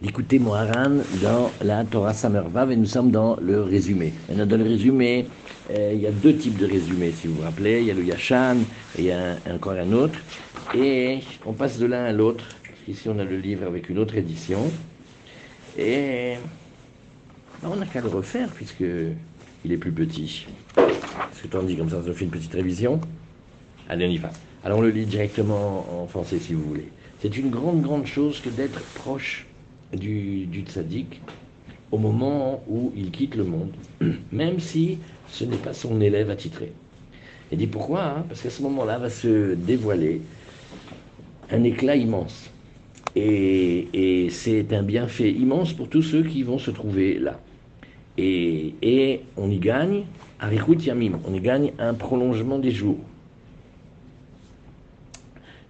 d'écouter Moharan dans la Torah Samervav et nous sommes dans le résumé. Dans le résumé, euh, il y a deux types de résumés, si vous vous rappelez. Il y a le Yashan et il y a encore un autre. Et on passe de l'un à l'autre. Ici, on a le livre avec une autre édition. Et on n'a qu'à le refaire puisque il est plus petit. Est-ce que tu en dis comme ça, on fait une petite révision Allez, on y va. Alors on le lit directement en français si vous voulez. C'est une grande, grande chose que d'être proche du, tzaddik au moment où il quitte le monde, même si ce n'est pas son élève attitré. Et dit pourquoi hein Parce qu'à ce moment-là va se dévoiler un éclat immense. Et, c'est un bienfait immense pour tous ceux qui vont se trouver là. Et, on y gagne, Arikut Yamim, on y gagne un prolongement des jours.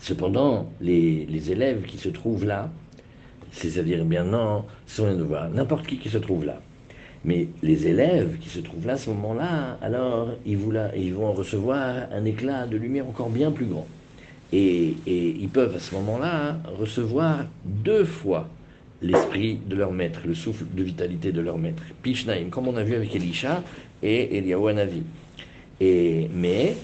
Cependant, les élèves qui se trouvent là, c'est-à-dire non, sans de voir, n'importe qui qui se trouve là. Mais les élèves qui se trouvent là à ce moment-là, alors ils, ils vont recevoir un éclat de lumière encore bien plus grand. Et, et ils peuvent à ce moment-là recevoir deux fois l'esprit de leur maître, le souffle de vitalité de leur maître. Pishnaim, comme on a vu avec Elisha et Eliyahu. Et, mais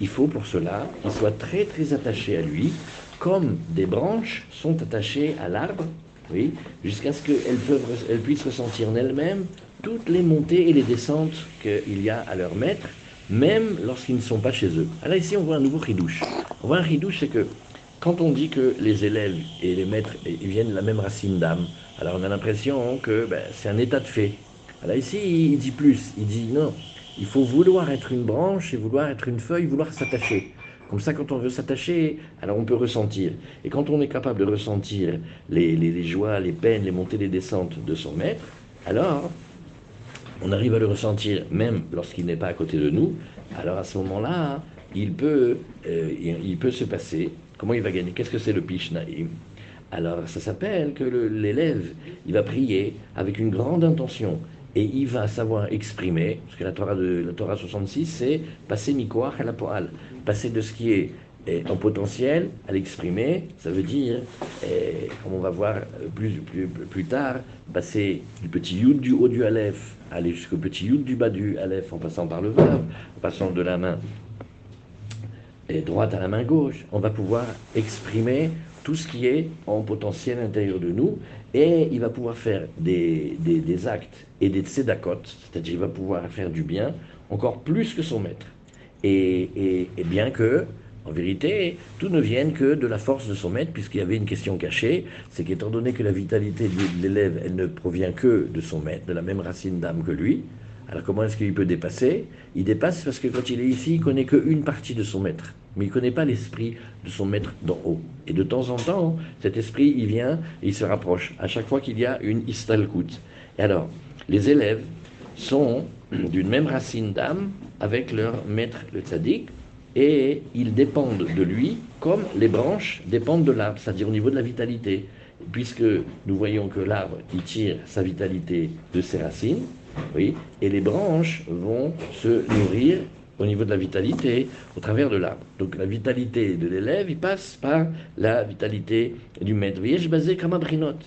il faut pour cela qu'ils soient très très attachés à lui, comme des branches sont attachées à l'arbre, oui, jusqu'à ce qu'elles elles puissent ressentir en elles-mêmes toutes les montées et les descentes qu'il y a à leur maître, même lorsqu'ils ne sont pas chez eux. Alors ici, on voit un nouveau ridouche. On voit un ridouche, c'est que quand on dit que les élèves et les maîtres viennent de la même racine d'âme, alors on a l'impression que ben, c'est un état de fait. Alors ici, il dit plus. Il dit non, il faut vouloir être une branche et vouloir être une feuille, vouloir s'attacher. Comme ça, quand on veut s'attacher, alors on peut ressentir. Et quand on est capable de ressentir les, joies, les peines, les montées, les descentes de son maître, alors on arrive à le ressentir même lorsqu'il n'est pas à côté de nous. Alors à ce moment-là, il peut, euh, il, peut se passer. Comment il va gagner? Qu'est-ce que c'est le Pishnaim? Alors ça s'appelle que l'élève, il va prier avec une grande intention et il va savoir exprimer, parce que la Torah, de, la Torah 66, c'est passer mikoach à la poal, passer de ce qui est, en potentiel à l'exprimer, ça veut dire, comme on va voir plus, plus, plus, tard, passer du petit yud du haut du aleph, aller jusqu'au petit yud du bas du aleph, en passant par le vav, en passant de la main droite à la main gauche, on va pouvoir exprimer tout ce qui est en potentiel intérieur de nous, et il va pouvoir faire des, des, actes et des tzedakot, c'est-à-dire il va pouvoir faire du bien encore plus que son maître. Et, bien que, en vérité, tout ne vienne que de la force de son maître, puisqu'il y avait une question cachée, c'est qu'étant donné que la vitalité de l'élève, elle ne provient que de son maître, de la même racine d'âme que lui, alors comment est-ce qu'il peut dépasser? Il dépasse parce que quand il est ici, il connaît qu'une partie de son maître, mais il ne connaît pas l'esprit de son maître d'en haut. Et de temps en temps, cet esprit, il vient et il se rapproche, à chaque fois qu'il y a une istalkut. Et alors, les élèves sont d'une même racine d'âme avec leur maître, le tzaddik, et ils dépendent de lui comme les branches dépendent de l'arbre, c'est-à-dire au niveau de la vitalité. Puisque nous voyons que l'arbre, il tire sa vitalité de ses racines, oui, et les branches vont se nourrir au niveau de la vitalité au travers de l'arbre. Donc la vitalité de l'élève, il passe par la vitalité du maître. Vous voyez, je basé comme un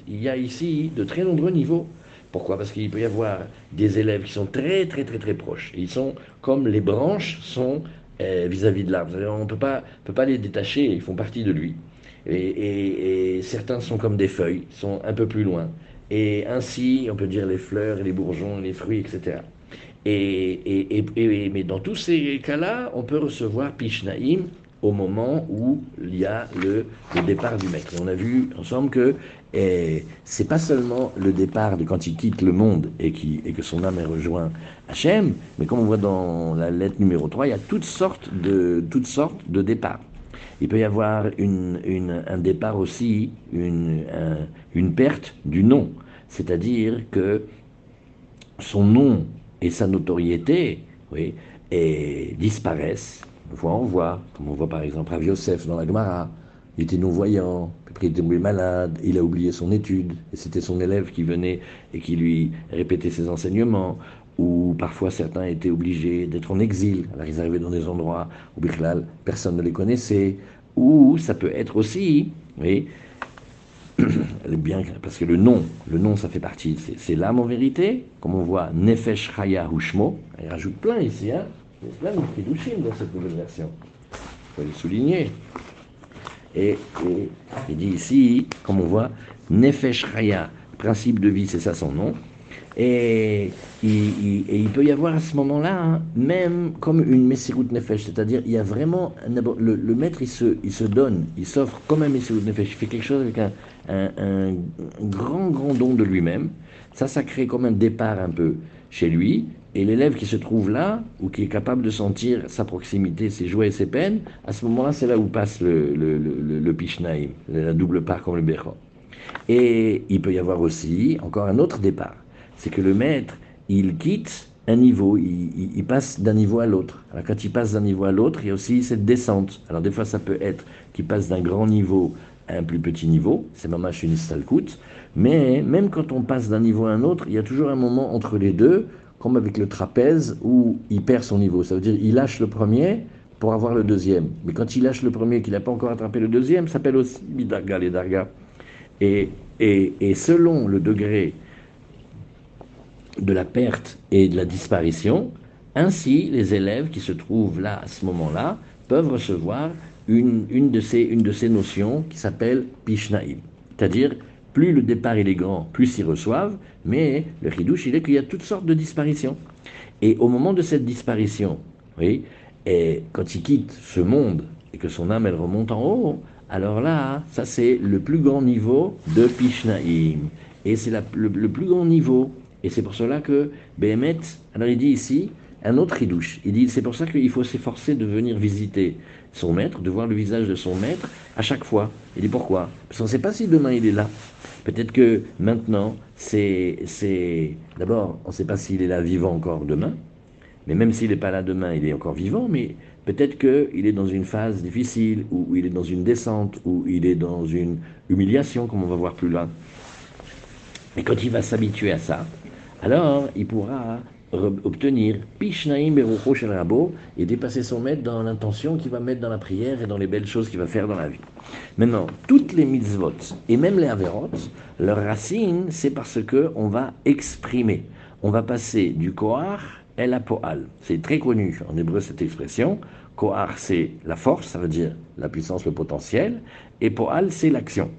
Il y a ici de très nombreux niveaux. Pourquoi? Parce qu'il peut y avoir des élèves qui sont très très très très proches. Ils sont comme les branches sont euh, vis-à-vis de l'arbre. On ne peut pas, peut pas les détacher, ils font partie de lui. Et, et certains sont comme des feuilles, sont un peu plus loin. Et ainsi, on peut dire les fleurs, les bourgeons, les fruits, etc. Et, mais dans tous ces cas-là, on peut recevoir Pishnaim au moment où il y a le, départ du maître. on a vu ensemble que eh, c'est pas seulement le départ de quand il quitte le monde et, que son âme est rejoint Hachem, mais comme on voit dans la lettre numéro 3, il y a toutes sortes de, toutes sortes de départs. Il peut y avoir un départ aussi, une perte du nom. C'est-à-dire que son nom et sa notoriété oui, et disparaissent de fois en voit, comme on voit par exemple Rav Yosef dans la Gemara. Il était non-voyant, puis il était malade, il a oublié son étude, et c'était son élève qui venait et qui lui répétait ses enseignements ou parfois certains étaient obligés d'être en exil. Alors ils arrivaient dans des endroits où personne ne les connaissait, ou ça peut être aussi, oui, bien, parce que le nom, le nom, ça fait partie, c'est l'âme en vérité, comme on voit, Nefesh Chaya Hushmo, il rajoute plein ici, hein, il y a plein de Kiddushim dans cette nouvelle version. Il faut le souligner. Et, il dit ici, comme on voit, Nefesh Chaya, principe de vie, c'est ça son nom. Et, il peut y avoir à ce moment-là, hein, même comme une Messirut Nefesh, c'est-à-dire il y a vraiment, le, maître il se, donne, il s'offre comme un Messirut Nefesh, il fait quelque chose avec un, grand, grand don de lui-même. Ça, ça crée comme un départ un peu chez lui. Et l'élève qui se trouve là, ou qui est capable de sentir sa proximité, ses joies et ses peines, à ce moment-là, c'est là où passe le, le, la double part comme le Becho. Et il peut y avoir aussi encore un autre départ. C'est que le maître, il quitte un niveau, il, passe d'un niveau à l'autre. Alors quand il passe d'un niveau à l'autre, il y a aussi cette descente. Alors des fois, ça peut être qu'il passe d'un grand niveau un plus petit niveau, c'est mamash une mais même quand on passe d'un niveau à un autre, il y a toujours un moment entre les deux, comme avec le trapèze, où il perd son niveau. Ça veut dire il lâche le premier pour avoir le deuxième. Mais quand il lâche le premier, qu'il n'a pas encore attrapé le deuxième, ça s'appelle aussi bidarga, les darga. Et, et, et selon le degré de la perte et de la disparition, ainsi les élèves qui se trouvent là à ce moment-là peuvent recevoir une, de, ces, une de ces notions qui s'appelle Pishnaim. C'est-à-dire, plus le départ est grand, plus ils reçoivent, mais le Hidouche, il est qu'il y a toutes sortes de disparitions. Et au moment de cette disparition, oui, et quand il quitte ce monde et que son âme, elle remonte en haut, alors là, ça c'est le plus grand niveau de Pishnaim. Et c'est le, le, plus grand niveau. Et c'est pour cela que Behemet, alors il dit ici, un autre Hidouche, il dit, c'est pour ça qu'il faut s'efforcer de venir visiter son maître, de voir le visage de son maître à chaque fois. Il dit pourquoi? Parce qu'on ne sait pas si demain il est là. Peut-être que maintenant, c'est. c'est D'abord, on ne sait pas s'il est là vivant encore demain. Mais même s'il n'est pas là demain, il est encore vivant. Mais peut-être qu'il est dans une phase difficile, ou il est dans une descente, ou il est dans une humiliation, comme on va voir plus loin. Et quand il va s'habituer à ça, alors il pourra obtenir Pishnaim Shel Rabo et dépasser son maître dans l'intention qu'il va mettre dans la prière et dans les belles choses qu'il va faire dans la vie. Maintenant, toutes les mitzvot et même les averot, leur racine, c'est parce que on va exprimer. On va passer du koar et la poal. C'est très connu en hébreu cette expression. Koar, c'est la force, ça veut dire la puissance, le potentiel, et poal, c'est l'action.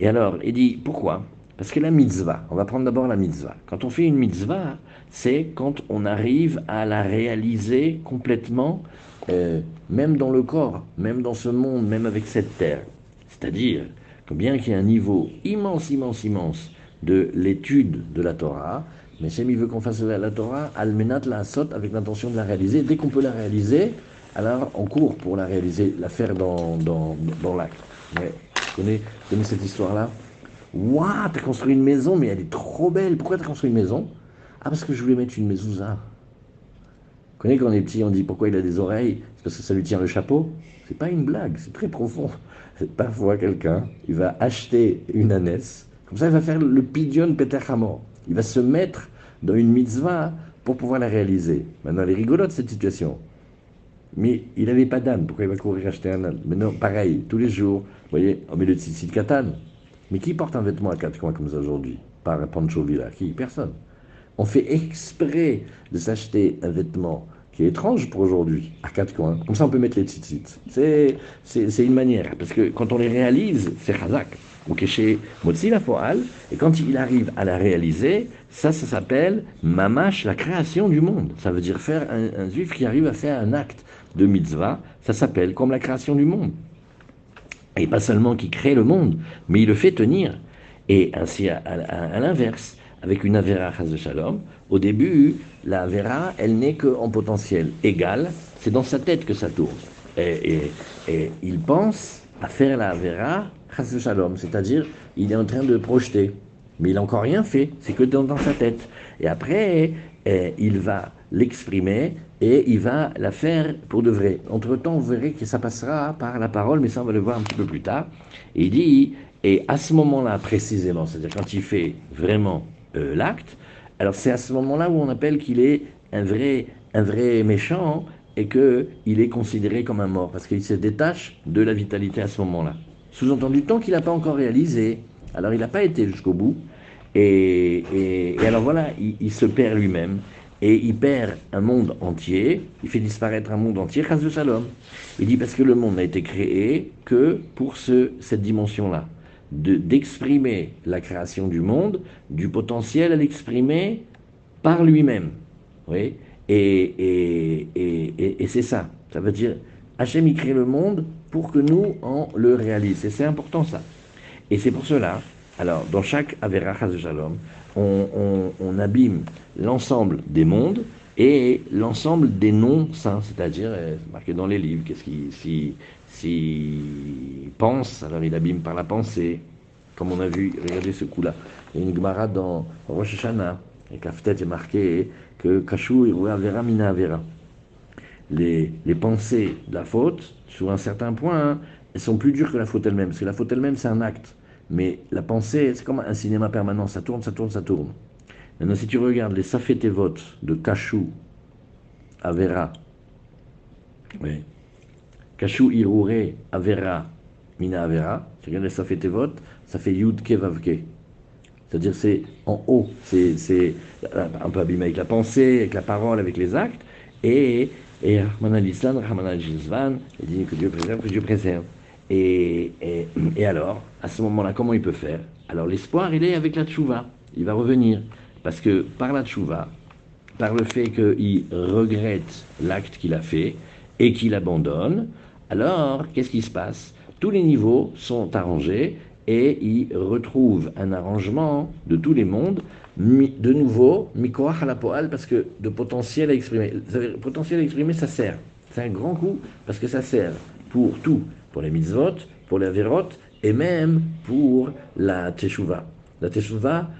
Et alors, il dit pourquoi? Parce que la mitzvah, on va prendre d'abord la mitzvah. Quand on fait une mitzvah, c'est quand on arrive à la réaliser complètement, euh, même dans le corps, même dans ce monde, même avec cette terre. C'est-à-dire que bien qu'il y ait un niveau immense, immense, immense de l'étude de la Torah, mais il veut qu'on fasse la, Torah, almenat la sot avec l'intention de la réaliser. Dès qu'on peut la réaliser, alors on court pour la réaliser, la faire dans, dans, dans l'acte. Vous connaissez, cette histoire-là? Waouh, t'as construit une maison, mais elle est trop belle. Pourquoi t'as construit une maison? Ah, parce que je voulais mettre une mezouza. Vous connaissez quand on est petit, on dit pourquoi il a des oreilles? C'est parce que ça lui tient le chapeau. C'est pas une blague, c'est très profond. Parfois, quelqu'un, il va acheter une ânesse, comme ça, il va faire le pidion Hamor. Il va se mettre dans une mitzvah pour pouvoir la réaliser. Maintenant, elle est rigolote cette situation. Mais il n'avait pas d'âne, pourquoi il va courir acheter un âne? Maintenant, pareil, tous les jours, vous voyez, on met le de katane. Mais qui porte un vêtement à quatre coins comme ça aujourd'hui Par Pancho Villa? Qui? Personne on fait exprès de s'acheter un vêtement qui est étrange pour aujourd'hui, à quatre coins. Comme ça, on peut mettre les tzitzit. C'est, c'est, une manière, parce que quand on les réalise, c'est chazak. Ou chez Motzi la foal, et quand il arrive à la réaliser, ça, ça s'appelle mamash, la création du monde. Ça veut dire faire un, un juif qui arrive à faire un acte de mitzvah, ça s'appelle comme la création du monde. Et pas seulement qui crée le monde, mais il le fait tenir. Et ainsi, à l'inverse, avec une Avera de Shalom, au début, la Avera, elle n'est qu'en potentiel égal, c'est dans sa tête que ça tourne. Et, il pense à faire la Avera de Shalom, c'est-à-dire il est en train de projeter, mais il n'a encore rien fait, c'est que dans, sa tête. Et après, eh, il va l'exprimer et il va la faire pour de vrai. Entre-temps, vous verrez que ça passera par la parole, mais ça on va le voir un petit peu plus tard. Il dit, et à ce moment-là précisément, c'est-à-dire quand il fait vraiment euh, l'acte, alors c'est à ce moment-là où on appelle qu'il est un vrai, un vrai méchant et qu'il est considéré comme un mort, parce qu'il se détache de la vitalité à ce moment-là. Sous-entendu, tant qu'il n'a pas encore réalisé, Alors il n'a pas été jusqu'au bout. Et, et, alors voilà, il, se perd lui-même. Et il perd un monde entier, il fait disparaître un monde entier, grâce de Salom. Il dit parce que le monde n'a été créé que pour ce, cette dimension-là, d'exprimer la création du monde, du potentiel à l'exprimer par lui-même. Oui et, et, et c'est ça. Ça veut dire, Hachem y crée le monde pour que nous, on le réalise. Et c'est important ça. Et c'est pour cela, alors, dans chaque Avera Shalom, on, abîme l'ensemble des mondes et l'ensemble des noms saints, c'est-à-dire euh, marqué dans les livres, qu'est-ce qui si, pense, alors il abîme par la pensée, comme on a vu, regardez ce coup-là. Il y a une Gemara dans Rosh Hashanah, et la est marqué que Kachou et Avera Mina Avera. Les, les pensées de la faute, sur un certain point, hein, elles sont plus dures que la faute elle-même, parce que la faute elle-même, c'est un acte. Mais la pensée, c'est comme un cinéma permanent, ça tourne, ça tourne, ça tourne. Maintenant, si tu regardes les Safetevot de Kachou, Avera, oui. Kachou Irure, Avera, Mina Avera, tu regardes les Safetevot, ça fait Yud Kevavke. C'est-à-dire c'est en haut, c'est un peu abîmé avec la pensée, avec la parole, avec les actes, et, et Rahman al-Islam, Rahman al-Jizvan, il dit que Dieu préserve, que Dieu préserve. Et, alors, à ce moment-là, comment il peut faire? Alors l'espoir, il est avec la tchouva, il va revenir. Parce que par la tchouva, par le fait qu'il regrette l'acte qu'il a fait et qu'il abandonne, alors qu'est-ce qui se passe? Tous les niveaux sont arrangés et il retrouve un arrangement de tous les mondes, de nouveau, mikoach la poal, parce que de potentiel à exprimer. potentiel à exprimer, ça sert. C'est un grand coup, parce que ça sert pour tout, pour les mitzvot, pour les averot, et même pour la teshuva. La teshuva,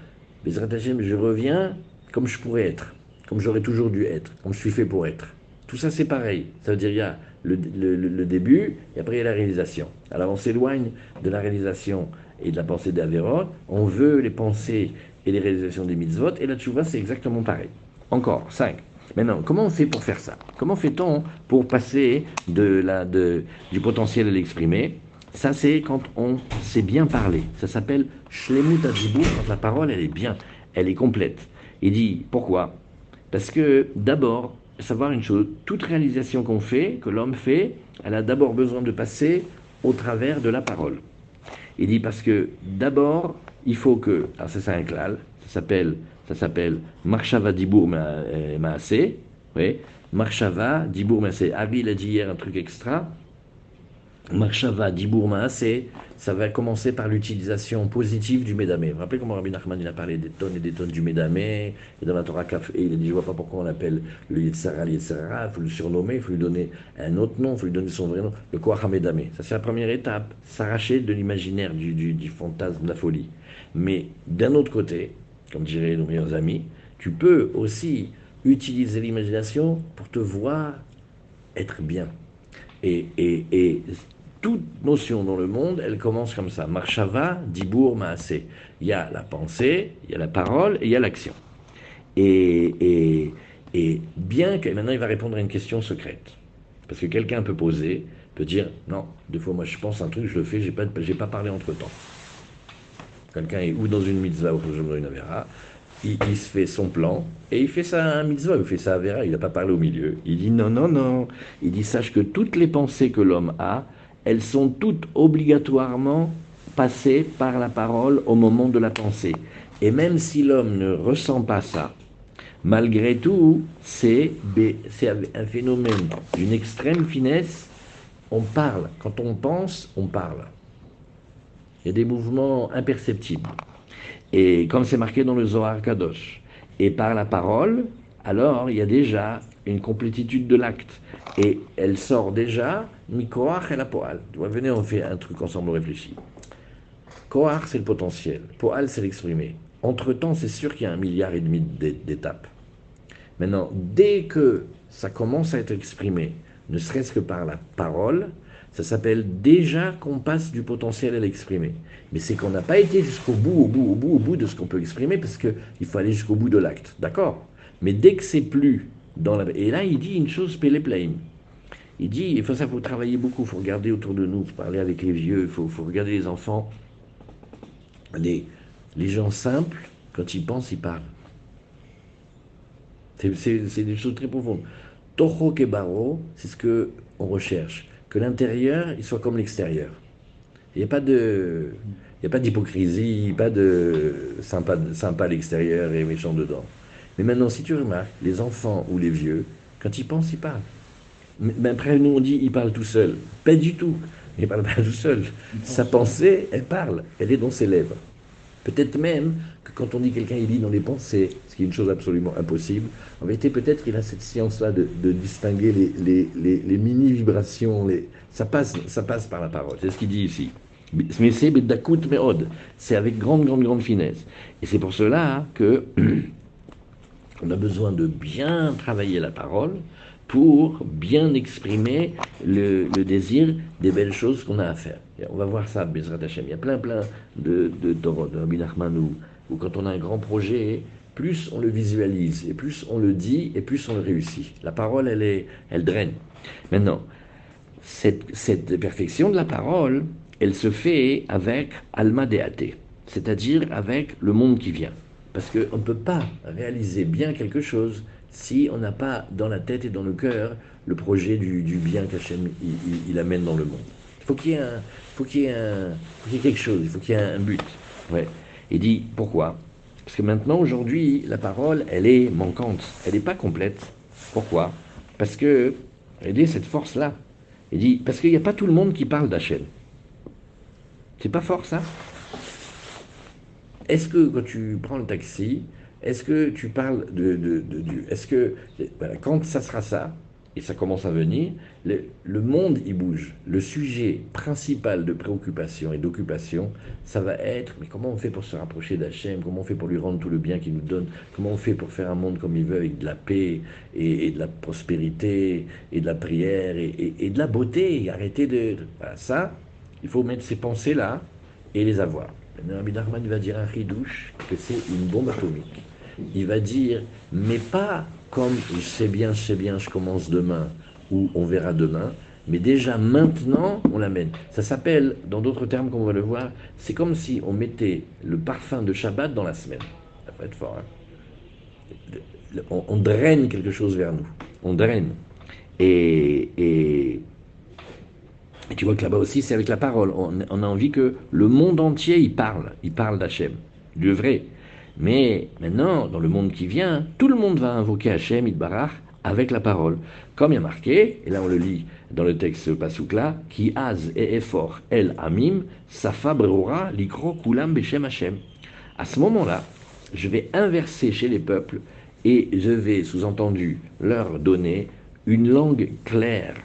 je reviens comme je pourrais être, comme j'aurais toujours dû être, comme je suis fait pour être. Tout ça, c'est pareil. Ça veut dire, il y a le, début, et après il y a la réalisation. Alors on s'éloigne de la réalisation et de la pensée d'Averot, on veut les pensées et les réalisations des mitzvot, et la tchouva c'est exactement pareil. Encore, 5. Maintenant, comment on fait pour faire ça? Comment fait-on pour passer du potentiel à l'exprimer? Ça, c'est quand on sait bien parler. Ça s'appelle shlemut adibur, quand la parole, elle est bien, elle est complète. Il dit, pourquoi? Parce que d'abord, savoir une chose, toute réalisation qu'on fait, que l'homme fait, elle a d'abord besoin de passer au travers de la parole. Il dit parce que d'abord, il faut que, alors c'est ça un klal, ça s'appelle, ça s'appelle Marshava Dibour Maasé, oui, Marshava Dibour Maasé. Il a dit hier un truc extra, Marshava Dibour Maasé, ça va commencer par l'utilisation positive du médamé. Vous vous rappelez comment Rabbi Nachman il a parlé des tonnes et des tonnes du médamé, et dans la Torah et il a dit je vois pas pourquoi on l'appelle le Yetzara, le Yetzara, il faut le surnommer, il faut lui donner un autre nom, il faut lui donner son vrai nom, le Koach HaMedamé. Ça c'est la première étape, s'arracher de l'imaginaire, du, du, fantasme, de la folie. Mais d'un autre côté, comme diraient nos meilleurs amis, tu peux aussi utiliser l'imagination pour te voir être bien. Et, et, et toute notion dans le monde, elle commence comme ça. Marshava, Dibour, Maasé. Il y a la pensée, il y a la parole et il y a l'action. Et, et, bien que. Maintenant, il va répondre à une question secrète. Parce que quelqu'un peut poser, peut dire Non, des fois, moi, je pense un truc, je le fais, j'ai pas, pas parlé entre temps. Quelqu'un est ou dans une mitzvah ou dans une avera, il, il, se fait son plan et il fait ça un mitzvah, il fait ça à Vera, il n'a pas parlé au milieu. Il dit non, non, non. Il dit sache que toutes les pensées que l'homme a, elles sont toutes obligatoirement passées par la parole au moment de la pensée. Et même si l'homme ne ressent pas ça, malgré tout, c'est un phénomène d'une extrême finesse. On parle. Quand on pense, on parle. Il y a des mouvements imperceptibles. Et comme c'est marqué dans le Zohar Kadosh, et par la parole, alors il y a déjà une complétitude de l'acte. Et elle sort déjà, Mikoach et la Poal. Venez, on fait un truc ensemble, on réfléchit. Koach, c'est le potentiel. Poal, c'est l'exprimer. Entre-temps, c'est sûr qu'il y a un milliard et demi d'étapes. Maintenant, dès que ça commence à être exprimé, ne serait-ce que par la parole, ça s'appelle déjà qu'on passe du potentiel à l'exprimer. Mais c'est qu'on n'a pas été jusqu'au bout, au bout, au bout, au bout de ce qu'on peut exprimer, parce qu'il faut aller jusqu'au bout de l'acte. D'accord? Mais dès que c'est plus et là, il dit une chose, Péléplaim. Il dit, il faut ça, faut travailler beaucoup, il faut regarder autour de nous, faut parler avec les vieux, il faut, regarder les enfants. les, les gens simples, quand ils pensent, ils parlent. C'est des choses très profondes. Toho Kebaro, c'est ce qu'on recherche. Que l'intérieur, il soit comme l'extérieur. Il n'y a pas d'hypocrisie, pas de sympa, sympa à l'extérieur et méchant dedans. Mais maintenant, si tu remarques, les enfants ou les vieux, quand ils pensent, ils parlent. Mais après, nous, on dit, ils parlent tout seul. Pas du tout. Il ne parle pas tout seul. Sa pensée, elle parle. Elle est dans ses lèvres. Peut-être même que quand on dit quelqu'un, il lit dans les pensées, qui une chose absolument impossible, en vérité, peut-être qu'il a cette science-là de, distinguer les, les, mini-vibrations. Les... Ça, passe, ça passe par la parole. C'est ce qu'il dit ici. C'est avec grande, grande, grande finesse. Et c'est pour cela que on a besoin de bien travailler la parole pour bien exprimer le, désir des belles choses qu'on a à faire. on va voir ça, Bezrat Hashem. Il y a plein, plein de, de, de, où, quand on a un grand projet, plus on le visualise, et plus on le dit, et plus on le réussit. La parole, elle, est, elle draine. Maintenant, cette, cette perfection de la parole, elle se fait avec Alma Deate, c'est-à-dire avec le monde qui vient. Parce qu'on ne peut pas réaliser bien quelque chose si on n'a pas dans la tête et dans le cœur le projet du, bien qu'Hachem il, amène dans le monde. Il faut qu'il y ait, un, faut qu'il y faut qu'il y ait quelque chose, il faut qu'il y ait un but. Ouais. Il dit pourquoi? Parce que maintenant, aujourd'hui, la parole, elle est manquante, elle n'est pas complète. Pourquoi? Parce que, dit cette force-là. Il dit, parce qu'il n'y a pas tout le monde qui parle d'Hachem. C'est pas fort ça? Est-ce que quand tu prends le taxi, est-ce que tu parles de, de, est-ce que quand ça sera ça et ça commence à venir, le, monde il bouge. Le sujet principal de préoccupation et d'occupation, ça va être mais comment on fait pour se rapprocher d'Hachem? Comment on fait pour lui rendre tout le bien qu'il nous donne? Comment on fait pour faire un monde comme il veut avec de la paix et, de la prospérité et de la prière et, de la beauté? Arrêter de, ça, il faut mettre ces pensées là et les avoir. Rabbi Nachman va dire un ridouche que c'est une bombe atomique. Il va dire, mais pas comme sais bien, sais bien, je commence demain ou on verra demain, mais déjà maintenant on l'amène. Ça s'appelle, dans d'autres termes comme on va le voir, c'est comme si on mettait le parfum de Shabbat dans la semaine. Ça va être fort. Hein. on, draine quelque chose vers nous. On draine. Et, et et tu vois que là-bas aussi, c'est avec la parole. On, a envie que le monde entier, il parle. Il parle d'Hachem, du vrai. Mais maintenant, dans le monde qui vient, tout le monde va invoquer Hachem, Idbarach, avec la parole. Comme il y a marqué, et là on le lit dans le texte Pasoukla, qui az et effort el amim, safa brora likro kulam beshem Hachem. À ce moment-là, je vais inverser chez les peuples et je vais, sous-entendu, leur donner une langue claire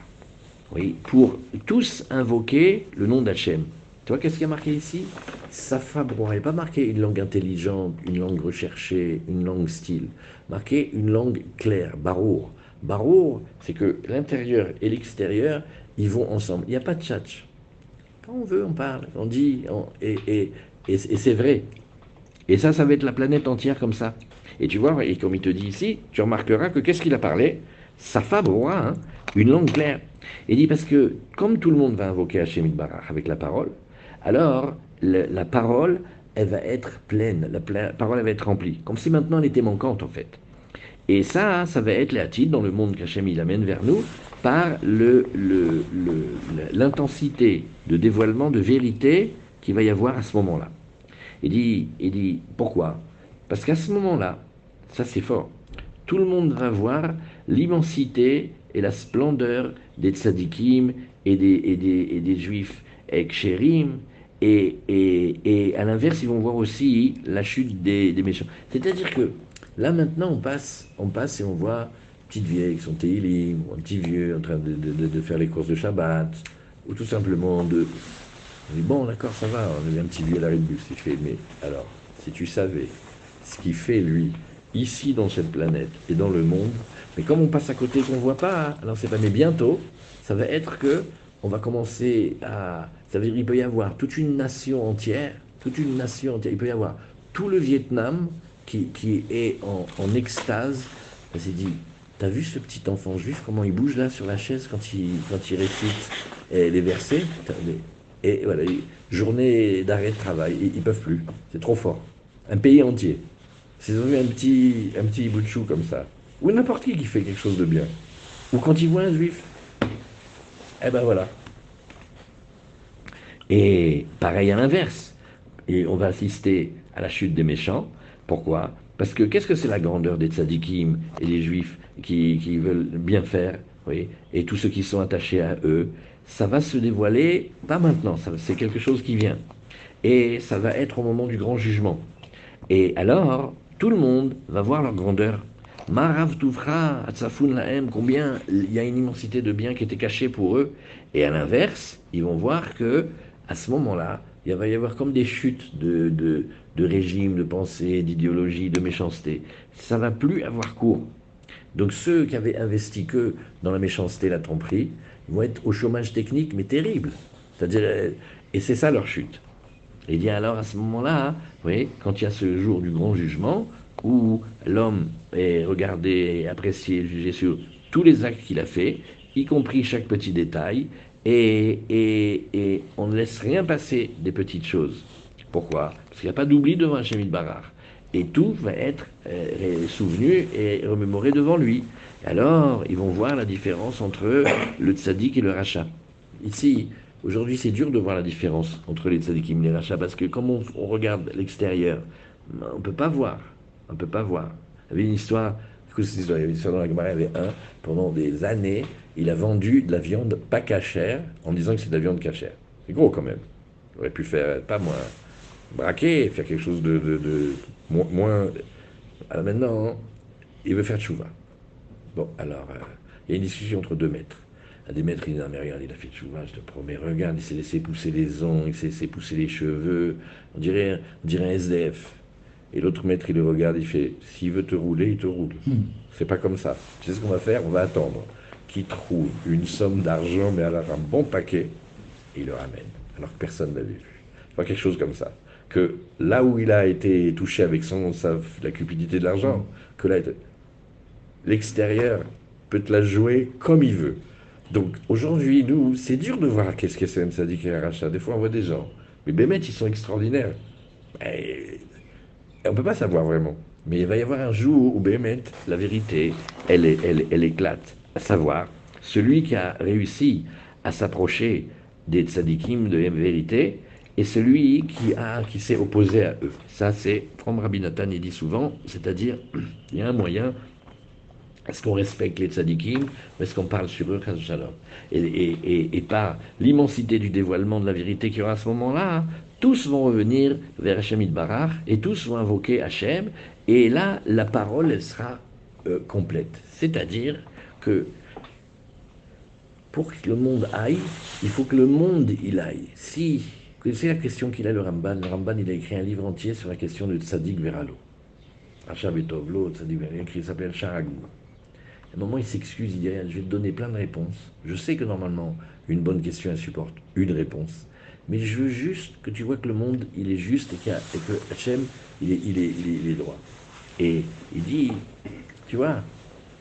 oui, pour tous invoquer le nom d'Hachem. Tu vois qu'est-ce qui a marqué ici? Safa il n'est pas marqué une langue intelligente, une langue recherchée, une langue style. Marqué une langue claire, barour. Barour, c'est que l'intérieur et l'extérieur, ils vont ensemble. Il n'y a pas de tchatch. Quand on veut, on parle, on dit, et, et, et, c'est vrai. Et ça, ça va être la planète entière comme ça. Et tu vois, et comme il te dit ici, tu remarqueras que qu'est-ce qu'il a parlé? Safa hein, une langue claire. Il dit parce que comme tout le monde va invoquer Hachem Barach avec la parole, alors la parole, elle va être pleine, la, parole elle va être remplie, comme si maintenant elle était manquante en fait. Et ça, ça va être l'attitude dans le monde qu'Hachem il amène vers nous par l'intensité de dévoilement de vérité qu'il va y avoir à ce moment-là. Il dit, il dit pourquoi? Parce qu'à ce moment-là, ça c'est fort, tout le monde va voir l'immensité et la splendeur des tzadikim et des, et et juifs ekshérim, et, à l'inverse, ils vont voir aussi la chute des, des méchants. C'est-à-dire que là maintenant, on passe, on passe et on voit petite vieille avec son télim, un petit vieux en train de, de, de, faire les courses de Shabbat, ou tout simplement de. On dit bon, d'accord, ça va, on est un petit vieux à la bus. Il fait, mais alors, si tu savais ce qu'il fait lui, ici dans cette planète et dans le monde, mais comme on passe à côté qu'on ne voit pas, hein, alors c'est pas, mais bientôt, ça va être que on va commencer à. Ça veut dire qu'il peut y avoir toute une nation entière, toute une nation entière, il peut y avoir tout le Vietnam qui, qui est en, extase. Il s'est dit T'as vu ce petit enfant juif, comment il bouge là sur la chaise quand il, quand il récite les versets? Et voilà, journée d'arrêt de travail, ils, ne peuvent plus. C'est trop fort. Un pays entier. S'ils ont un petit, un petit bout de chou comme ça, ou n'importe qui qui fait quelque chose de bien, ou quand ils voient un juif, eh ben voilà. Et pareil à l'inverse. Et on va assister à la chute des méchants. Pourquoi? Parce que qu'est-ce que c'est la grandeur des tzadikim et des juifs qui, veulent bien faire et tous ceux qui sont attachés à eux Ça va se dévoiler, pas maintenant, c'est quelque chose qui vient. Et ça va être au moment du grand jugement. Et alors, tout le monde va voir leur grandeur. Marav Toufra, Atsafun Lahem, combien il y a une immensité de biens qui étaient cachés pour eux. Et à l'inverse, ils vont voir que à ce moment-là, il va y avoir comme des chutes de, de, de régime, de pensée, d'idéologie, de méchanceté. Ça va plus avoir cours. Donc ceux qui avaient investi que dans la méchanceté, la tromperie, vont être au chômage technique, mais terrible. C'est-à-dire, et c'est ça leur chute. Et a alors à ce moment-là, quand il y a ce jour du grand jugement, où l'homme et apprécié, jugé sur tous les actes qu'il a fait, y compris chaque petit détail, et, et, on ne laisse rien passer des petites choses. Pourquoi? Parce qu'il n'y a pas d'oubli devant Hachem Barar. Et tout va être euh, souvenu et remémoré devant lui. Alors, ils vont voir la différence entre le tzaddik et le rachat. Ici, aujourd'hui, c'est dur de voir la différence entre les tzaddikim et les rachats, parce que comme on, on regarde l'extérieur, on ne peut pas voir. On peut pas voir. Il y avait une histoire, il y avait une histoire dans la Gemara, il y avait un, pendant des années, il a vendu de la viande pas cachère en disant que c'est de la viande cachère. C'est gros quand même. Il aurait pu faire, pas moins, braquer, faire quelque chose de, de, moins, Alors maintenant, il veut faire chouva. Bon, alors, euh, il y a une discussion entre deux maîtres. Un des maîtres, il dit, mais regarde, il a fait chouva, je te promets, regarde, il s'est laissé pousser les ongles, il s'est laissé pousser les cheveux, on dirait, on dirait un SDF. Et l'autre maître, il le regarde, il fait S'il veut te rouler, il te roule. Hmm. C'est pas comme ça. Tu sais ce qu'on va faire? On va attendre qu'il trouve une somme d'argent, mais alors un bon paquet, et il le ramène. Alors que personne ne l'avait vu. Pas quelque chose comme ça. Que là où il a été touché avec son, sa, la cupidité de l'argent, hmm. que là, l'extérieur peut te la jouer comme il veut. Donc aujourd'hui, nous, c'est dur de voir qu'est-ce que c'est un sadique et un rachat. Des fois, on voit des gens. Mais Bémet, ils sont extraordinaires. On ne peut pas savoir vraiment. Mais il va y avoir un jour où Béhémet, la vérité, elle, éclate. À savoir, celui qui a réussi à s'approcher des tzadikim de la vérité et celui qui, s'est opposé à eux. Ça, c'est, comme Rabbi Nathan dit souvent, c'est-à-dire, il y a un moyen est-ce qu'on respecte les tzadikim ou est-ce qu'on parle sur eux, et, et, par l'immensité du dévoilement de la vérité qu'il y aura à ce moment-là, tous vont revenir vers Hachem Barar et tous vont invoquer Hachem. Et là, la parole, elle sera euh, complète. C'est-à-dire que pour que le monde aille, il faut que le monde il aille. Si, c'est la question qu'il a le Ramban. Le Ramban, il a écrit un livre entier sur la question de Tzadik Veralo. Achabetovlo, Tzadik Veralo, il s'appelle Charagou. À un moment, il s'excuse, il dit Je vais te donner plein de réponses. Je sais que normalement, une bonne question, elle supporte une réponse. Mais je veux juste que tu vois que le monde, il est juste et, que Hachem, il est, il, est, il, est, droit. Et il dit, tu vois,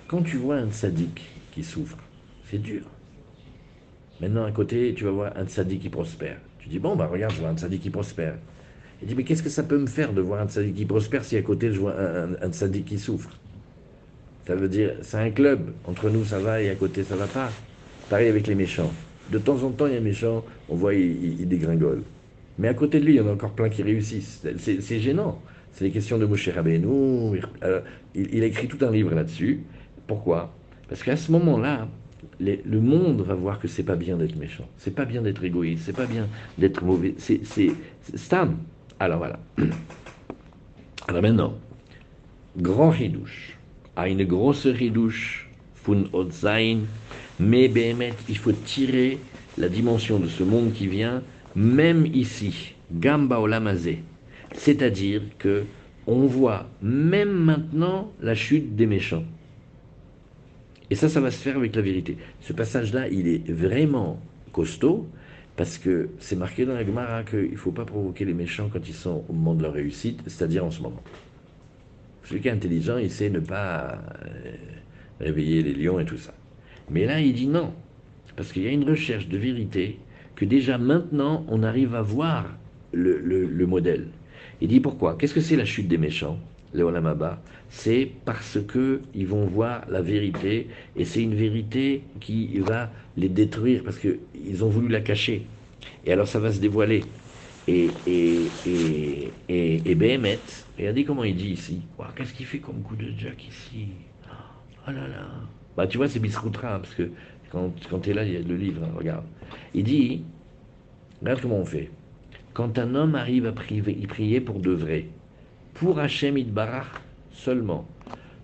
quand tu vois un sadique qui souffre, c'est dur. Maintenant, à côté, tu vas voir un sadique qui prospère. Tu dis, bon, bah regarde, je vois un sadique qui prospère. Il dit, mais qu'est-ce que ça peut me faire de voir un sadique qui prospère si à côté, je vois un, un, sadique qui souffre? Ça veut dire, c'est un club. Entre nous, ça va et à côté, ça va pas. Pareil avec les méchants. De temps en temps, il y a un méchant, on voit, il, dégringole. Mais à côté de lui, il y en a encore plein qui réussissent. C'est gênant. C'est les questions de Moshe Rabbeinu. Euh, il, a écrit tout un livre là-dessus. Pourquoi? Parce qu'à ce moment-là, le monde va voir que c'est pas bien d'être méchant. C'est pas bien d'être égoïste. C'est pas bien d'être mauvais. C'est Stam. Alors voilà. Alors maintenant, grand ridouche. À une grosse ridouche, fun mais il faut tirer la dimension de ce monde qui vient, même ici, Gamba Olamazé. C'est-à-dire que on voit même maintenant la chute des méchants. Et ça, ça va se faire avec la vérité. Ce passage-là, il est vraiment costaud, parce que c'est marqué dans la Gemara qu'il ne faut pas provoquer les méchants quand ils sont au moment de leur réussite, c'est-à-dire en ce moment. Celui qui est intelligent, il sait ne pas euh, réveiller les lions et tout ça. Mais là, il dit non, parce qu'il y a une recherche de vérité que déjà maintenant, on arrive à voir le, le modèle. Il dit pourquoi? Qu'est-ce que c'est la chute des méchants le Olamaba, c'est parce que ils vont voir la vérité et c'est une vérité qui va les détruire parce qu'ils ont voulu la cacher. Et alors ça va se dévoiler. Et, et, et, et, et regardez comment il dit ici. Qu'est-ce qu'il fait comme coup de jack ici? Oh là là Bah tu vois, c'est Bisroutra, parce que quand, quand tu es là, il y a le livre, hein, regarde. Il dit, regarde comment on fait. Quand un homme arrive à prier, pour de vrai, pour Hachem Idbarach seulement,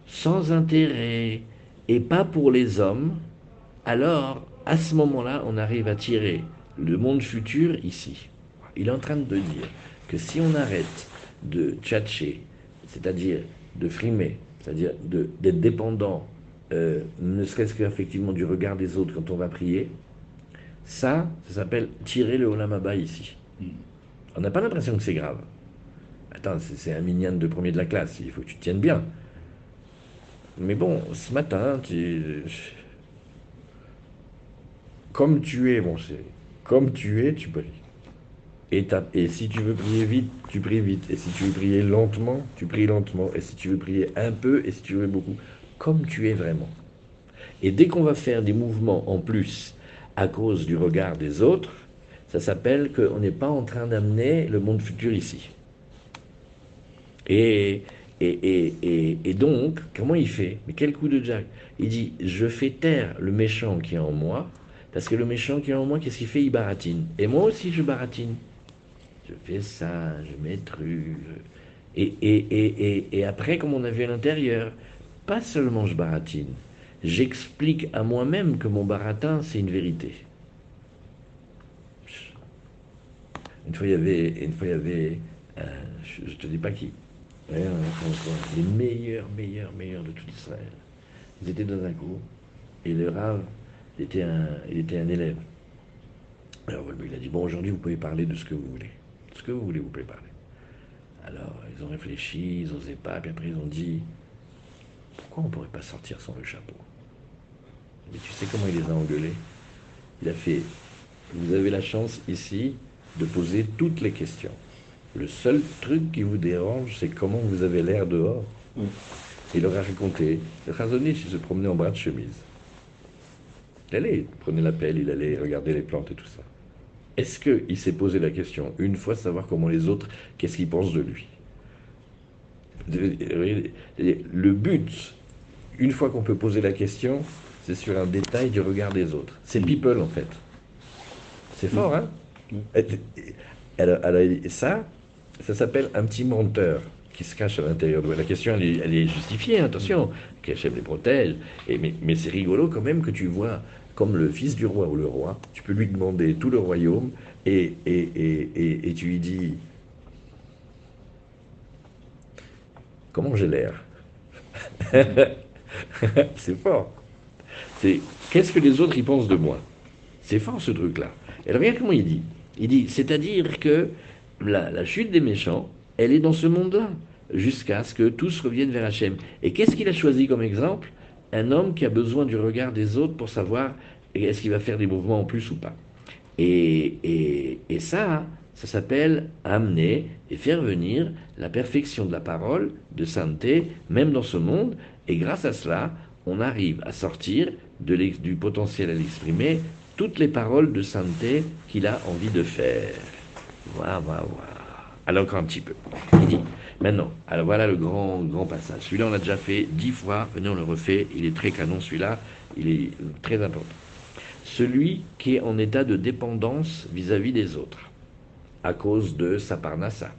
sans intérêt et pas pour les hommes, alors à ce moment-là, on arrive à tirer le monde futur ici. Il est en train de dire que si on arrête de tchatcher, c'est-à-dire de frimer, c'est-à-dire d'être dépendant, euh, ne serait-ce qu'effectivement du regard des autres quand on va prier, ça, ça s'appelle tirer le olamaba ici. Hmm. On n'a pas l'impression que c'est grave. Attends, c'est un mignon de premier de la classe, il faut que tu tiennes bien. Mais bon, ce matin, tu... comme tu es, mon chéri, comme tu es, tu pries. Et, et, si tu veux prier vite, tu pries vite. Et si tu veux prier lentement, tu pries lentement. Et si tu veux prier un peu, et si tu veux beaucoup, comme tu es vraiment. Et dès qu'on va faire des mouvements en plus à cause du regard des autres, ça s'appelle qu'on n'est pas en train d'amener le monde futur ici. Et, et, donc, comment il fait? Mais quel coup de jack? Il dit Je fais taire le méchant qui est en moi, parce que le méchant qui est en moi, qu'est-ce qu'il fait? Il baratine. Et moi aussi, je baratine. Je fais ça, je mets Et, et, et, après, comme on a vu à l'intérieur, pas seulement je baratine, j'explique à moi-même que mon baratin, c'est une vérité. Une fois, il y avait, une fois, il y avait je te dis pas qui, les meilleurs, meilleurs, meilleurs de tout Israël. Ils étaient dans un cours, et le Rav, il était un, il était un élève. Alors il a dit, bon, aujourd'hui, vous pouvez parler de ce que vous voulez. Ce que vous voulez, vous pouvez parler. Alors, ils ont réfléchi, ils n'osaient pas, puis après, ils ont dit, pourquoi on ne pourrait pas sortir sans le chapeau Mais tu sais comment il les a engueulés Il a fait, vous avez la chance ici de poser toutes les questions. Le seul truc qui vous dérange, c'est comment vous avez l'air dehors. Mm. Il leur a raconté. Le il se promenait en bras de chemise. Il allait, il prenait la pelle, il allait regarder les plantes et tout ça. Est-ce qu'il s'est posé la question, une fois, de savoir comment les autres, qu'est-ce qu'ils pensent de lui? Le but, une fois qu'on peut poser la question, c'est sur un détail du regard des autres. C'est people, en fait. C'est fort, hein mm. alors, ça, ça s'appelle un petit menteur qui se cache à l'intérieur de La question, elle est, justifiée, hein, attention, chef les protège. Et, mais, c'est rigolo quand même que tu vois, comme le fils du roi ou le roi, tu peux lui demander tout le royaume et, et, et tu lui dis Comment j'ai l'air C'est fort. C'est qu'est-ce que les autres y pensent de moi C'est fort ce truc-là. Et regarde comment il dit. Il dit, c'est-à-dire que la, chute des méchants, elle est dans ce monde-là, jusqu'à ce que tous reviennent vers Hachem. Et qu'est-ce qu'il a choisi comme exemple? Un homme qui a besoin du regard des autres pour savoir est-ce qu'il va faire des mouvements en plus ou pas. Et, et, ça, ça s'appelle amener et faire venir la perfection de la parole, de sainteté, même dans ce monde. Et grâce à cela, on arrive à sortir du potentiel à l'exprimer toutes les paroles de sainteté qu'il a envie de faire. Voilà, voilà, voilà. Alors, un petit peu. Il dit, maintenant, alors voilà le grand, grand passage. Celui-là, on l'a déjà fait dix fois. Venez, on le refait. Il est très canon, celui-là. Il est très important. Celui qui est en état de dépendance vis-à-vis des autres, à cause de sa parnassa,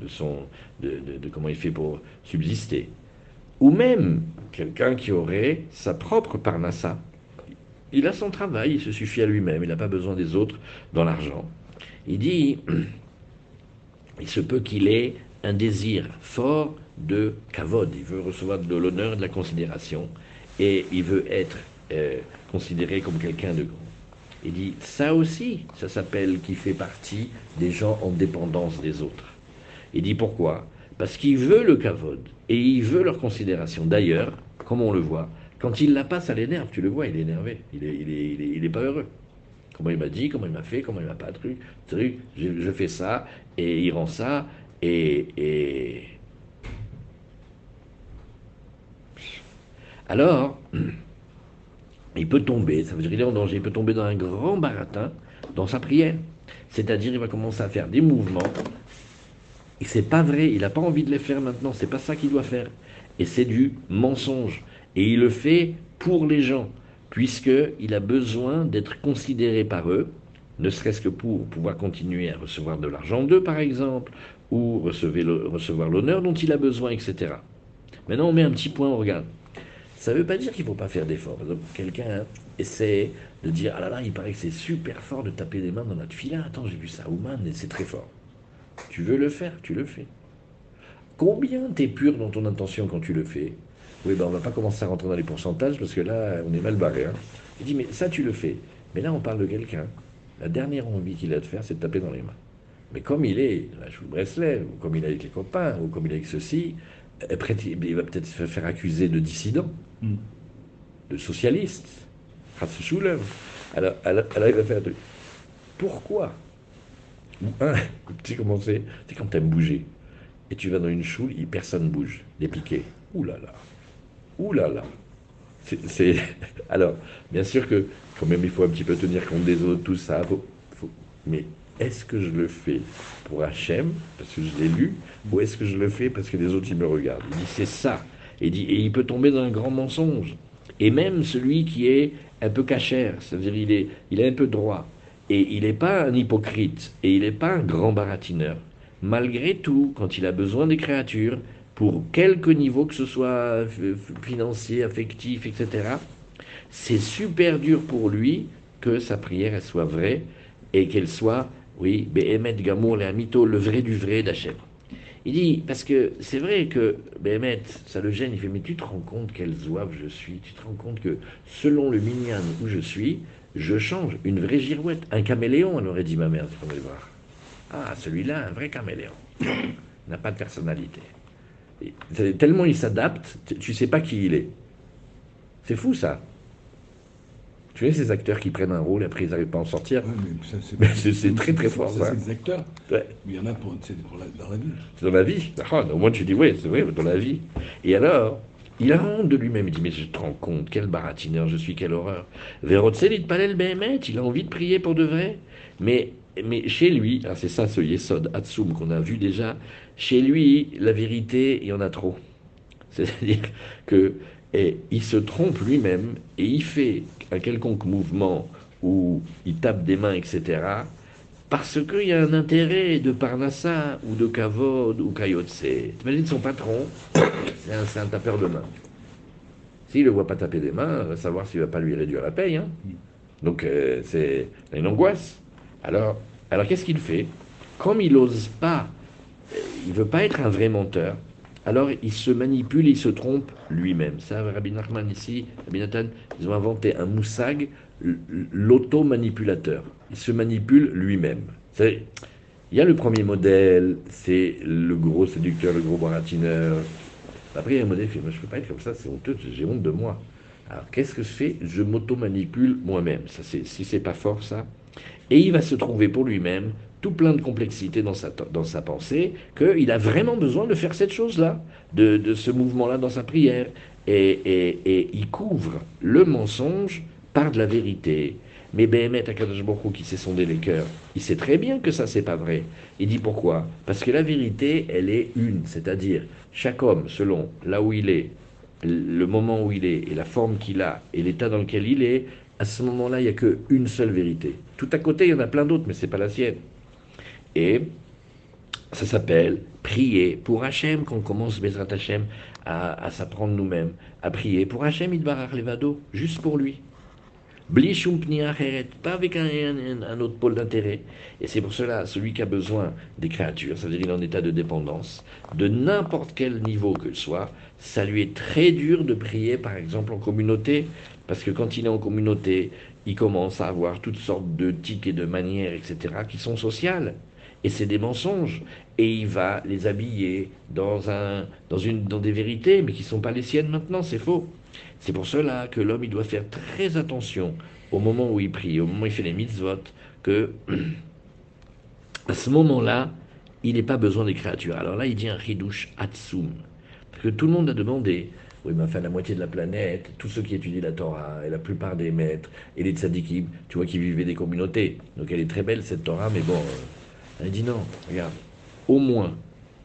de, son, de, comment il fait pour subsister. Ou même quelqu'un qui aurait sa propre parnassa. Il a son travail, il se suffit à lui-même, il n'a pas besoin des autres dans l'argent. Il dit, il se peut qu'il ait un désir fort de kavod, il veut recevoir de l'honneur et de la considération, et il veut être euh, considéré comme quelqu'un de grand. Il dit, ça aussi, ça s'appelle qui fait partie des gens en dépendance des autres. Il dit pourquoi? Parce qu'il veut le kavod, et il veut leur considération. D'ailleurs, comme on le voit, quand il la passe à l'énerve, tu le vois, il est énervé, il n'est est, il est, il est pas heureux. Comment il m'a dit, comment il m'a fait, comment il m'a pas truc, truc, je, je, fais ça, et il rend ça, et, et... Alors, il peut tomber, ça veut dire qu'il est en danger, il peut tomber dans un grand baratin dans sa prière. C'est-à-dire, il va commencer à faire des mouvements, et c'est pas vrai, il n'a pas envie de les faire maintenant, c'est pas ça qu'il doit faire. Et c'est du mensonge. Et il le fait pour les gens, puisqu'il a besoin d'être considéré par eux, ne serait-ce que pour pouvoir continuer à recevoir de l'argent d'eux, par exemple, ou recevoir l'honneur dont il a besoin, etc. Maintenant, on met un petit point, on regarde. Ça ne veut pas dire qu'il ne faut pas faire d'efforts. Quelqu'un essaie de dire Ah là là, il paraît que c'est super fort de taper des mains dans notre fila. Attends, j'ai vu ça, Ouman, et c'est très fort. Tu veux le faire, tu le fais. Combien t'es pur dans ton intention quand tu le fais? Oui, ben on va pas commencer à rentrer dans les pourcentages parce que là, on est mal barré. Hein. Il dit, mais ça, tu le fais. Mais là, on parle de quelqu'un. La dernière envie qu'il a de faire, c'est de taper dans les mains. Mais comme il est la chou Breslev, ou comme il est avec les copains, ou comme il est avec ceci, il va peut-être se faire accuser de dissident, de socialiste, alors, alors, alors, il va faire un truc. Pourquoi tu sais comment c'est? C'est quand tu aimes bouger. Et tu vas dans une choule, et personne bouge. Les piquets. Ouh là là. Ouh là là. C'est, Alors, bien sûr que quand même il faut un petit peu tenir compte des autres, tout ça. Mais est-ce que je le fais pour Hachem, parce que je l'ai lu, ou est-ce que je le fais parce que les autres ils me regardent? Il dit c'est ça. Et, il peut tomber dans un grand mensonge. Et même celui qui est un peu cachère, c'est-à-dire il est, il est un peu droit, et il n'est pas un hypocrite, et il n'est pas un grand baratineur. Malgré tout, quand il a besoin des créatures, pour quelque niveau que ce soit financier, affectif, etc., c'est super dur pour lui que sa prière soit vraie et qu'elle soit, oui, Behemet Gamour le le vrai du vrai d'Hachem. Il dit, parce que c'est vrai que Behemet, ça le gêne, il fait, mais tu te rends compte quel zouave je suis, tu te rends compte que selon le minyan où je suis, je change, une vraie girouette, un caméléon, elle aurait dit ma mère, tu le voir. Ah, celui-là, un vrai caméléon. n'a pas de personnalité. tellement il s'adapte, tu sais pas qui il est. C'est fou ça. Tu vois ces acteurs qui prennent un rôle et après ils n'arrivent pas à en sortir C'est très très fort. Ça, c'est des acteurs. Mais il y en a pour, pour dans la vie. C'est dans la vie. Ah, au moins tu dis oui, c'est vrai, dans la vie. Et alors, il a honte de lui-même. Il dit Mais je te rends compte, quel baratineur je suis, quelle horreur. Verotzelit Palel Behemet, il a envie de prier pour de vrai. Mais, mais chez lui, ah, c'est ça ce Yesod Hatsum qu'on a vu déjà, chez lui, la vérité, il y en a trop. C'est-à-dire que il se trompe lui-même et il fait un quelconque mouvement où il tape des mains, etc., parce qu'il y a un intérêt de Parnassa ou de Kavod ou Kayotse. T'imagines son patron, c'est un, tapeur de main. S'il ne le voit pas taper des mains, savoir s'il ne va pas lui réduire la paye. Hein. Donc euh, c'est une angoisse. Alors, alors qu'est-ce qu'il fait? Comme il n'ose pas, il ne veut pas être un vrai menteur, alors il se manipule, il se trompe lui-même. Ça, Rabbi Nachman ici, Rabbi Nathan, ils ont inventé un moussag, l'auto-manipulateur. Il se manipule lui-même. Il y a le premier modèle, c'est le gros séducteur, le gros baratineur. Après, il y a un modèle qui dit, je ne peux pas être comme ça, c'est honteux, j'ai honte de moi. Alors, qu'est-ce que je fais? Je m'auto-manipule moi-même. Si c'est pas fort, ça. Et il va se trouver pour lui-même tout plein de complexité dans sa, dans sa pensée, qu'il a vraiment besoin de faire cette chose-là, de, de ce mouvement-là dans sa prière. Et, et, il couvre le mensonge par de la vérité. Mais Behemet Akadosh qui sait sonder les cœurs, il sait très bien que ça, c'est pas vrai. Il dit pourquoi? Parce que la vérité, elle est une. C'est-à-dire, chaque homme, selon là où il est, le moment où il est, et la forme qu'il a, et l'état dans lequel il est, à ce moment-là, il n'y a qu'une seule vérité. Tout à côté, il y en a plein d'autres, mais ce n'est pas la sienne. Et ça s'appelle prier pour Hachem, qu'on commence, Bezrat Hachem, à, s'apprendre nous-mêmes, à prier pour Hachem, Idbarar Levado, juste pour lui. Pas avec un, un, autre pôle d'intérêt. Et c'est pour cela, celui qui a besoin des créatures, ça veut dire qu'il est en état de dépendance, de n'importe quel niveau que ce soit, ça lui est très dur de prier, par exemple, en communauté, parce que quand il est en communauté, il commence à avoir toutes sortes de tics et de manières, etc., qui sont sociales. Et c'est des mensonges. Et il va les habiller dans, un, dans, une, dans des vérités, mais qui ne sont pas les siennes maintenant, c'est faux. C'est pour cela que l'homme, il doit faire très attention au moment où il prie, au moment où il fait les mitzvot, que à ce moment-là, il n'est pas besoin des créatures. Alors là, il dit un ridouche atsum. Parce que tout le monde a demandé, oui, mais enfin, la moitié de la planète, tous ceux qui étudient la Torah, et la plupart des maîtres, et les tzadikim, tu vois, qui vivaient des communautés. Donc elle est très belle, cette Torah, mais bon, euh, elle dit non, regarde, au moins,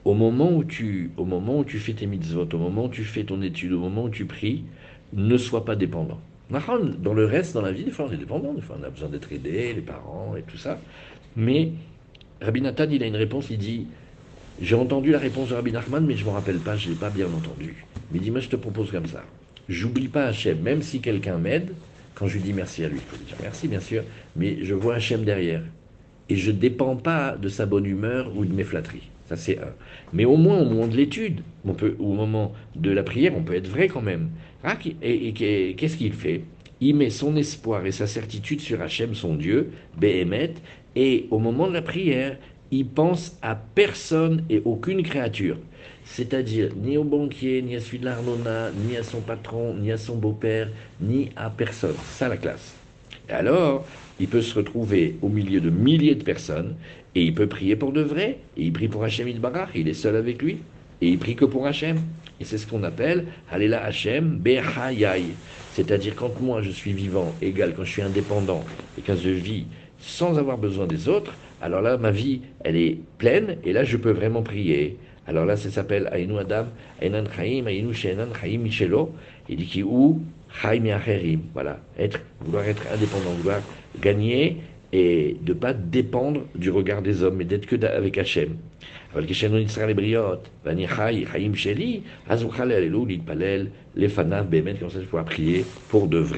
au moment où tu, au moment où tu fais tes mitzvot, au moment où tu fais ton étude, au moment où tu pries, ne sois pas dépendant. Dans le reste, dans la vie, des fois on est dépendant, des fois on a besoin d'être aidé, les parents et tout ça. Mais Rabbi Nathan, il a une réponse, il dit J'ai entendu la réponse de Rabbi Nachman, mais je ne m'en rappelle pas, je ne l'ai pas bien entendu. Mais il dit Moi, je te propose comme ça. J'oublie pas Hachem, même si quelqu'un m'aide, quand je lui dis merci à lui, il faut lui dire merci, bien sûr, mais je vois Hachem derrière. Et je ne dépends pas de sa bonne humeur ou de mes flatteries. Ça, c'est un. Mais au moins, au moment de l'étude, on peut, au moment de la prière, on peut être vrai quand même. Ah, et, qu'est-ce qu'il fait? Il met son espoir et sa certitude sur Hachem, son Dieu, Behemet, et au moment de la prière, il pense à personne et aucune créature. C'est-à-dire ni au banquier, ni à celui de l'Arnona, ni à son patron, ni à son beau-père, ni à personne. Ça la classe. Alors, il peut se retrouver au milieu de milliers de personnes et il peut prier pour de vrai. Et il prie pour Hachem Barach, il est seul avec lui. Et il prie que pour Hachem. Et c'est ce qu'on appelle Halela Hachem Behayai. C'est-à-dire quand moi je suis vivant, égal, quand je suis indépendant et quand je vis sans avoir besoin des autres, alors là, ma vie, elle est pleine, et là, je peux vraiment prier. Alors là, ça s'appelle Aïnou Adam, Ainan Chaim, Aïnou Shenan Chaim Michelo, il dit qui Yacherim Voilà, être, vouloir être indépendant, vouloir gagner et de ne pas dépendre du regard des hommes, mais d'être que avec Hachem. אבל כשאנו נצטרך לבריות, ואני חי חיים שלי, אז אוכל להללו, להתפלל לפניו באמת, comme ça je pourrais prier pour de vrai.